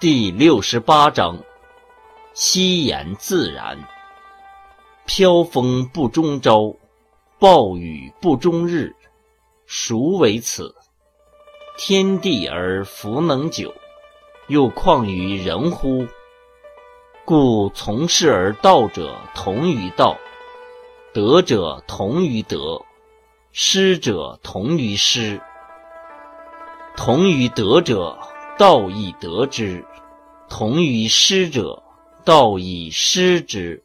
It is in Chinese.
第六十八章：惜言自然。飘风不终朝，暴雨不终日。孰为此？天地而弗能久，又况于人乎？故从事而道者同于道，德者同于德，失者同于失。同于德者，道亦得之；同于失者，道亦失之。